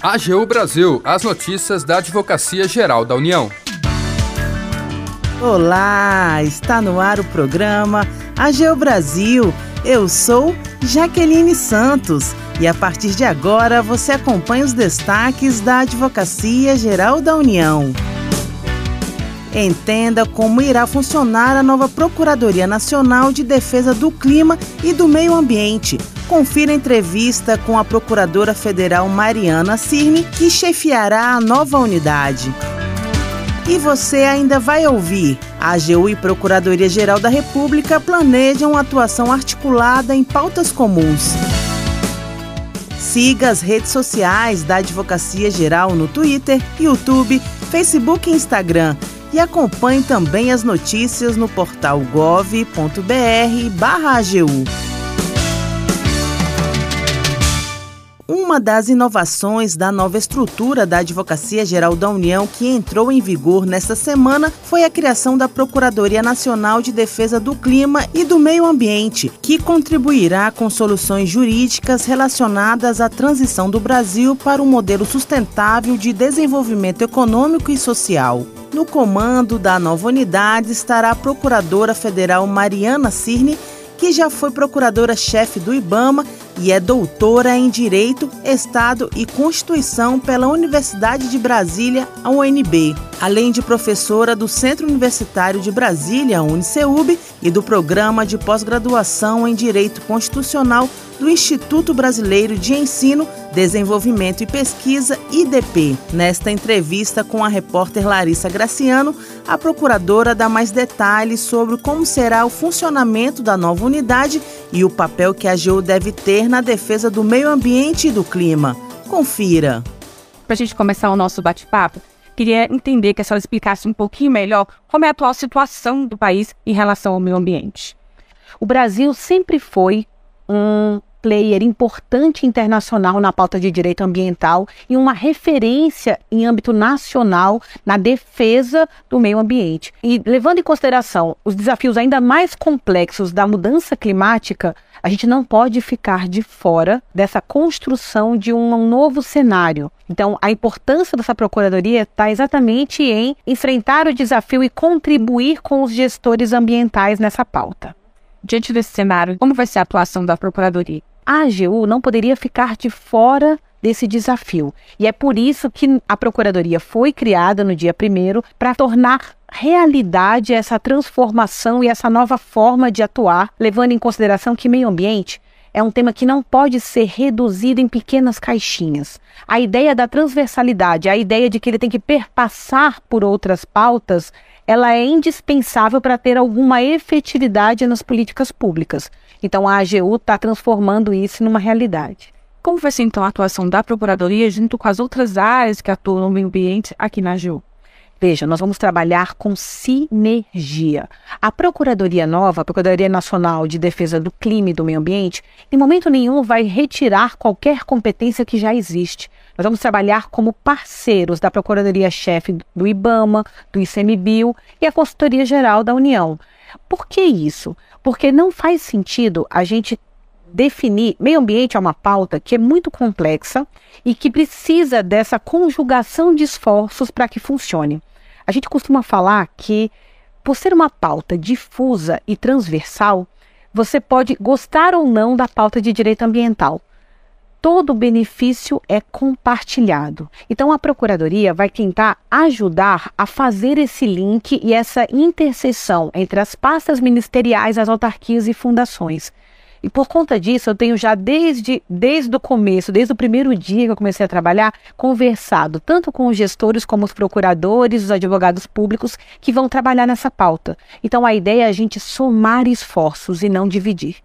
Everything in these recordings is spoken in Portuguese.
AGU Brasil, as notícias da Advocacia Geral da União. Olá, está no ar o programa AGU Brasil. Eu sou Jaqueline Santos e a partir de agora você acompanha os destaques da Advocacia Geral da União. Entenda como irá funcionar a nova Procuradoria Nacional de Defesa do Clima e do Meio Ambiente. Confira entrevista com a Procuradora Federal Mariana Cirne, que chefiará a nova unidade. E você ainda vai ouvir. A AGU e Procuradoria-Geral da República planejam atuação articulada em pautas comuns. Siga as redes sociais da Advocacia Geral no Twitter, YouTube, Facebook e Instagram e acompanhe também as notícias no portal gov.br/agu. Uma das inovações da nova estrutura da Advocacia Geral da União que entrou em vigor nesta semana foi a criação da Procuradoria Nacional de Defesa do Clima e do Meio Ambiente, que contribuirá com soluções jurídicas relacionadas à transição do Brasil para um modelo sustentável de desenvolvimento econômico e social. No comando da nova unidade estará a Procuradora Federal Mariana Cirne, que já foi procuradora-chefe do IBAMA e é doutora em Direito, Estado e Constituição pela Universidade de Brasília, a UNB, além de professora do Centro Universitário de Brasília, a UniceuB, e do Programa de Pós-Graduação em Direito Constitucional do Instituto Brasileiro de Ensino, Desenvolvimento e Pesquisa, IDP. Nesta entrevista com a repórter Larissa Graciano, a procuradora dá mais detalhes sobre como será o funcionamento da nova unidade e o papel que a AGU deve ter na defesa do meio ambiente e do clima. Confira. Para a gente começar o nosso bate-papo, queria entender que a senhora explicasse um pouquinho melhor como é a atual situação do país em relação ao meio ambiente. O Brasil sempre foi um player importante internacional na pauta de direito ambiental e uma referência em âmbito nacional na defesa do meio ambiente. E levando em consideração os desafios ainda mais complexos da mudança climática, a gente não pode ficar de fora dessa construção de um novo cenário. Então, a importância dessa procuradoria está exatamente em enfrentar o desafio e contribuir com os gestores ambientais nessa pauta. Diante desse cenário, como vai ser a atuação da Procuradoria? A AGU não poderia ficar de fora desse desafio. E é por isso que a Procuradoria foi criada no dia 1 para tornar realidade essa transformação e essa nova forma de atuar, levando em consideração que meio ambiente é um tema que não pode ser reduzido em pequenas caixinhas. A ideia da transversalidade, a ideia de que ele tem que perpassar por outras pautas, ela é indispensável para ter alguma efetividade nas políticas públicas. Então a AGU está transformando isso numa realidade. Como vai ser então a atuação da Procuradoria junto com as outras áreas que atuam no meio ambiente aqui na AGU? Veja, nós vamos trabalhar com sinergia. A Procuradoria Nova, a Procuradoria Nacional de Defesa do Clima e do Meio Ambiente, em momento nenhum vai retirar qualquer competência que já existe. Nós vamos trabalhar como parceiros da Procuradoria-Chefe do IBAMA, do ICMBio e a Consultoria Geral da União. Por que isso? Porque não faz sentido a gente definir. Meio ambiente é uma pauta que é muito complexa e que precisa dessa conjugação de esforços para que funcione. A gente costuma falar que, por ser uma pauta difusa e transversal, você pode gostar ou não da pauta de direito ambiental, todo benefício é compartilhado. Então a procuradoria vai tentar ajudar a fazer esse link e essa interseção entre as pastas ministeriais, as autarquias e fundações. E por conta disso, eu tenho já desde, desde o começo, desde o primeiro dia que eu comecei a trabalhar, conversado tanto com os gestores como os procuradores, os advogados públicos que vão trabalhar nessa pauta. Então a ideia é a gente somar esforços e não dividir.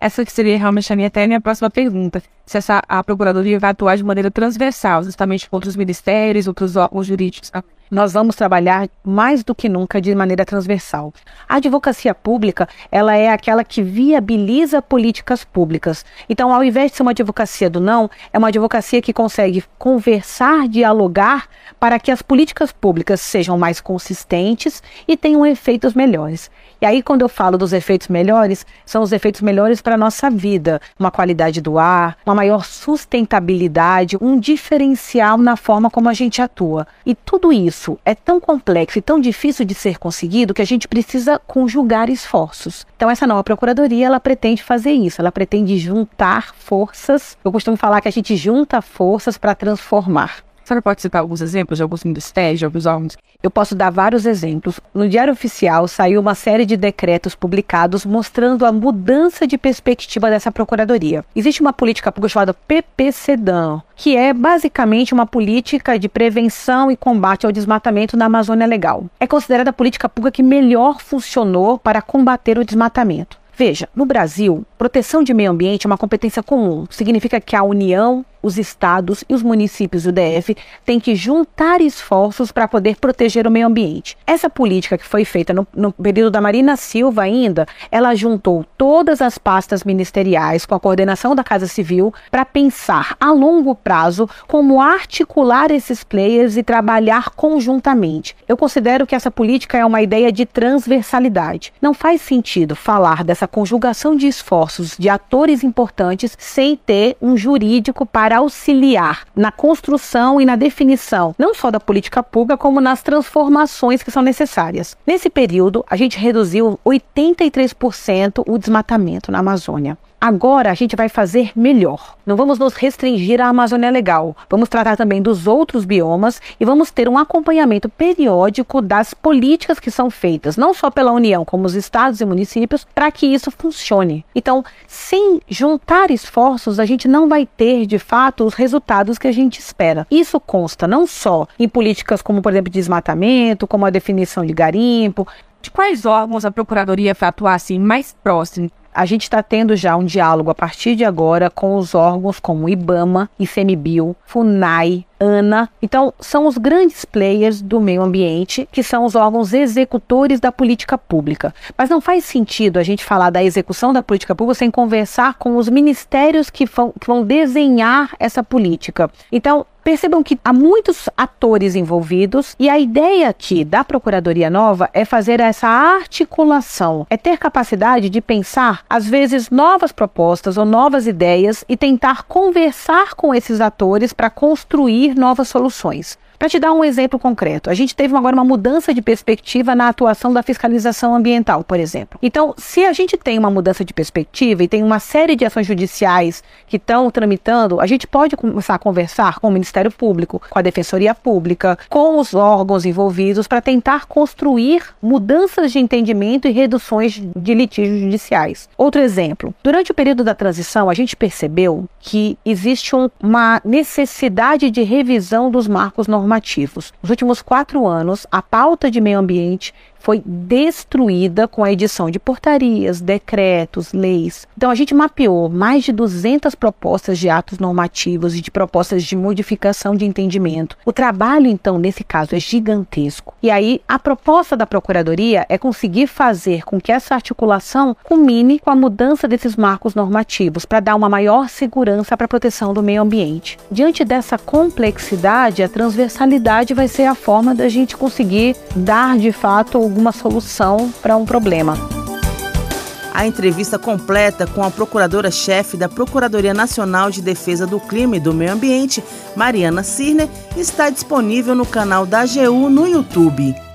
Essa seria realmente a minha, até a minha próxima pergunta. Se essa, a Procuradoria vai atuar de maneira transversal, justamente com outros ministérios, outros órgãos jurídicos. Nós vamos trabalhar mais do que nunca de maneira transversal. A advocacia pública, ela é aquela que viabiliza políticas públicas. Então, ao invés de ser uma advocacia do não, é uma advocacia que consegue conversar, dialogar para que as políticas públicas sejam mais consistentes e tenham efeitos melhores. E aí, quando eu falo dos efeitos melhores, são os efeitos melhores para a nossa vida. Uma qualidade do ar, uma maior sustentabilidade, um diferencial na forma como a gente atua. E tudo isso é tão complexo e tão difícil de ser conseguido que a gente precisa conjugar esforços. Então, essa nova procuradoria, ela pretende fazer isso. Ela pretende juntar forças. Eu costumo falar que a gente junta forças para transformar. Senhora pode citar alguns exemplos de alguns ministérios, de alguns órgãos? Eu posso dar vários exemplos. No Diário Oficial saiu uma série de decretos publicados mostrando a mudança de perspectiva dessa procuradoria. Existe uma política pública chamada PPCDAN, que é basicamente uma política de prevenção e combate ao desmatamento na Amazônia Legal. É considerada a política pública que melhor funcionou para combater o desmatamento. Veja, no Brasil, proteção de meio ambiente é uma competência comum. Significa que a União os estados e os municípios do DF têm que juntar esforços para poder proteger o meio ambiente. Essa política que foi feita no, no, período da Marina Silva ainda, ela juntou todas as pastas ministeriais com a coordenação da Casa Civil para pensar a longo prazo como articular esses players e trabalhar conjuntamente. Eu considero que essa política é uma ideia de transversalidade. Não faz sentido falar dessa conjugação de esforços de atores importantes sem ter um jurídico para para auxiliar na construção e na definição, não só da política pública, como nas transformações que são necessárias. Nesse período, a gente reduziu 83% o desmatamento na Amazônia. Agora a gente vai fazer melhor. Não vamos nos restringir à Amazônia Legal. Vamos tratar também dos outros biomas e vamos ter um acompanhamento periódico das políticas que são feitas, não só pela União, como os estados e municípios, para que isso funcione. Então, sem juntar esforços, a gente não vai ter, de fato, os resultados que a gente espera. Isso consta não só em políticas como, por exemplo, desmatamento, como a definição de garimpo, de quais órgãos a Procuradoria vai atuar assim mais próximo a gente está tendo já um diálogo a partir de agora com os órgãos como IBAMA, ICMBio, FUNAI, ANA. Então, são os grandes players do meio ambiente, que são os órgãos executores da política pública. Mas não faz sentido a gente falar da execução da política pública sem conversar com os ministérios que vão, que vão desenhar essa política. Então, Percebam que há muitos atores envolvidos e a ideia aqui da Procuradoria Nova é fazer essa articulação, é ter capacidade de pensar, às vezes, novas propostas ou novas ideias e tentar conversar com esses atores para construir novas soluções. Para te dar um exemplo concreto, a gente teve agora uma mudança de perspectiva na atuação da fiscalização ambiental, por exemplo. Então, se a gente tem uma mudança de perspectiva e tem uma série de ações judiciais que estão tramitando, a gente pode começar a conversar com o Ministério Público, com a Defensoria Pública, com os órgãos envolvidos para tentar construir mudanças de entendimento e reduções de litígios judiciais. Outro exemplo, durante o período da transição, a gente percebeu que existe um, uma necessidade de revisão dos marcos normativos normativos. Nos últimos quatro anos, a pauta de meio ambiente foi destruída com a edição de portarias, decretos, leis. Então a gente mapeou mais de 200 propostas de atos normativos e de propostas de modificação de entendimento. O trabalho então nesse caso é gigantesco. E aí a proposta da procuradoria é conseguir fazer com que essa articulação culmine com a mudança desses marcos normativos para dar uma maior segurança para a proteção do meio ambiente. Diante dessa complexidade, a transversalidade vai ser a forma da gente conseguir dar de fato alguma solução para um problema. A entrevista completa com a procuradora-chefe da Procuradoria Nacional de Defesa do Clima e do Meio Ambiente, Mariana Cirner, está disponível no canal da AGU no YouTube.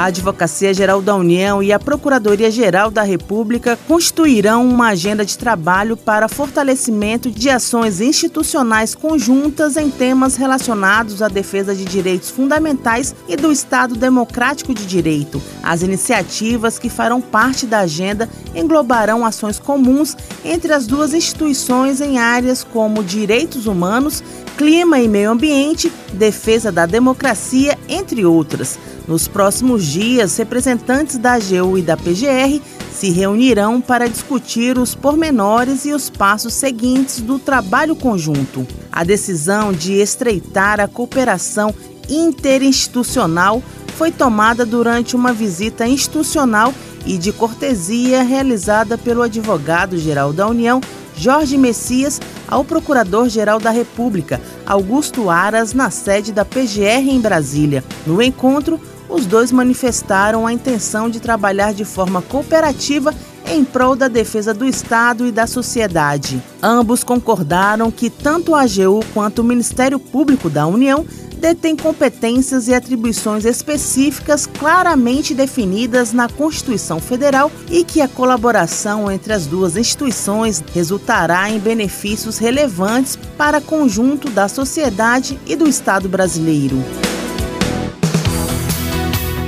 A Advocacia Geral da União e a Procuradoria Geral da República constituirão uma agenda de trabalho para fortalecimento de ações institucionais conjuntas em temas relacionados à defesa de direitos fundamentais e do Estado Democrático de Direito. As iniciativas que farão parte da agenda englobarão ações comuns entre as duas instituições em áreas como direitos humanos, clima e meio ambiente, defesa da democracia, entre outras. Nos próximos dias, representantes da AGU e da PGR se reunirão para discutir os pormenores e os passos seguintes do trabalho conjunto. A decisão de estreitar a cooperação interinstitucional foi tomada durante uma visita institucional e de cortesia realizada pelo advogado-geral da União, Jorge Messias, ao Procurador-Geral da República, Augusto Aras, na sede da PGR em Brasília. No encontro, os dois manifestaram a intenção de trabalhar de forma cooperativa em prol da defesa do Estado e da sociedade. Ambos concordaram que tanto a AGU quanto o Ministério Público da União detêm competências e atribuições específicas claramente definidas na Constituição Federal e que a colaboração entre as duas instituições resultará em benefícios relevantes para o conjunto da sociedade e do Estado brasileiro.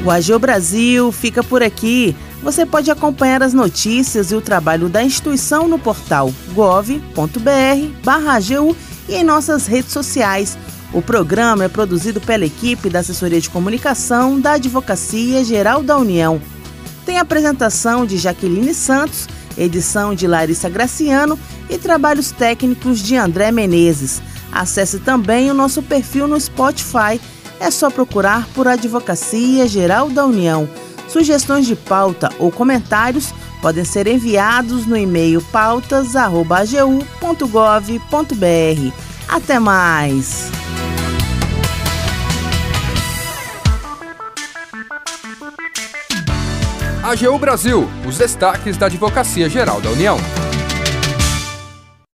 O AGU Brasil fica por aqui. Você pode acompanhar as notícias e o trabalho da instituição no portal gov.br/agu e em nossas redes sociais. O programa é produzido pela equipe da Assessoria de Comunicação da Advocacia Geral da União. Tem apresentação de Jaqueline Santos, edição de Larissa Graciano e trabalhos técnicos de André Menezes. Acesse também o nosso perfil no Spotify. É só procurar por Advocacia Geral da União. Sugestões de pauta ou comentários podem ser enviados no e-mail pautas.agu.gov.br. Até mais! AGU Brasil, os destaques da Advocacia Geral da União.